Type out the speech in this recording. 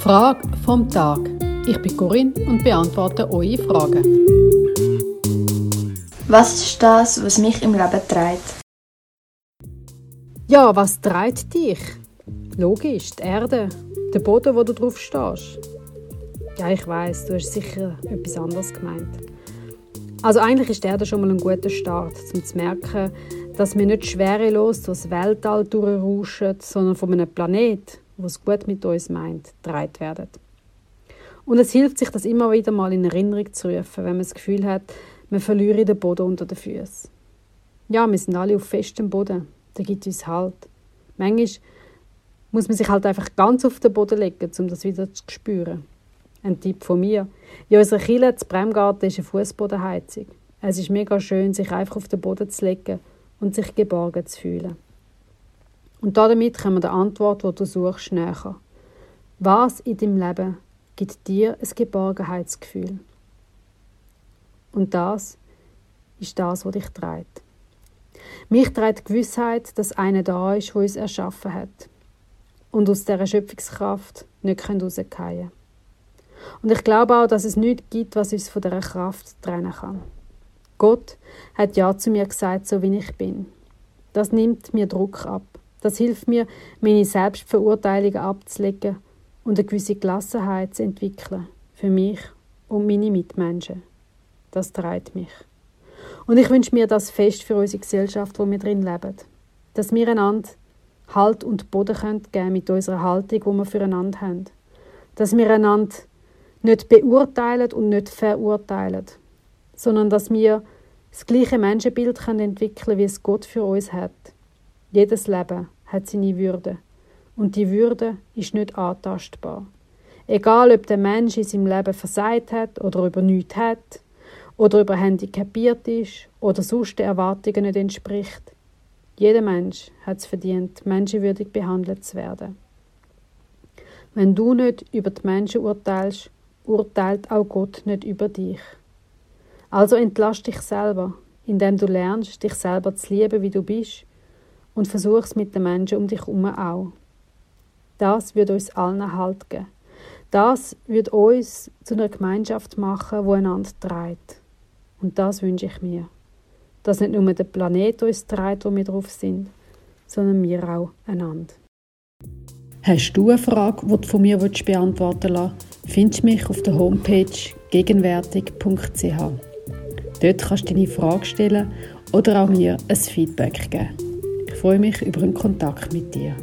Frage vom Tag. Ich bin Corinne und beantworte eure Fragen. Was ist das, was mich im Leben treibt? Ja, was treibt dich? Logisch, die Erde, der Boden, wo du drauf stehst. Ja, ich weiß, du hast sicher etwas anderes gemeint. Also eigentlich ist die Erde schon mal ein guter Start, um zu merken, dass wir nicht schwerelos durchs Weltall durchrauschen, sondern von einem Planet, was gut mit uns meint, getragen werden. Und es hilft sich, das immer wieder mal in Erinnerung zu rufen, wenn man das Gefühl hat, man verliere den Boden unter den Füßen. Ja, wir sind alle auf festem Boden. Der gibt uns Halt. Manchmal muss man sich halt einfach ganz auf den Boden legen, um das wieder zu spüren. Ein Tipp von mir. In unserer Kille, zu Bremgarten, ist eine Fußbodenheizung. Es ist mega schön, sich einfach auf den Boden zu legen und sich geborgen zu fühlen. Und damit kommen wir der Antwort, die du suchst, näher. Was in deinem Leben gibt dir ein Geborgenheitsgefühl? Und das ist das, was dich treibt. Mich treibt die Gewissheit, dass einer da ist, der uns erschaffen hat und aus dieser Schöpfungskraft nicht rausgehen können. Und ich glaube auch, dass es nichts gibt, was uns von dieser Kraft trennen kann. Gott hat Ja zu mir gesagt, so wie ich bin. Das nimmt mir Druck ab. Das hilft mir, meine Selbstverurteilungen abzulegen und eine gewisse Gelassenheit zu entwickeln. Für mich und meine Mitmenschen. Das treibt mich. Und ich wünsche mir das fest für unsere Gesellschaft, wo wir drin leben. Dass wir einander Halt und Boden geben können mit unserer Haltung, die wir füreinander haben. Dass wir einander nicht beurteilen und nicht verurteilen, sondern dass wir das gleiche Menschenbild können entwickeln wie es Gott für uns hat. Jedes Leben hat seine Würde. Und die Würde ist nicht antastbar. Egal, ob der Mensch in seinem Leben versagt hat oder über nichts hat, oder über handicapiert ist oder sonst den Erwartungen nicht entspricht. Jeder Mensch hat es verdient, menschenwürdig behandelt zu werden. Wenn du nicht über die Menschen urteilst, urteilt auch Gott nicht über dich. Also entlast dich selber, indem du lernst, dich selber zu lieben, wie du bist, und versuchst mit den Menschen um dich herum auch. Das wird uns allen Halt geben. Das wird uns zu einer Gemeinschaft machen, wo einander trägt. Und das wünsche ich mir. Dass nicht nur der Planet uns trägt, wo wir drauf sind, sondern wir auch einander. Hast du eine Frage, die du von mir beantworten willst, findest du mich auf der Homepage gegenwärtig.ch. Dort kannst du deine Frage stellen oder auch mir ein Feedback geben. Ich freue mich über einen Kontakt mit dir.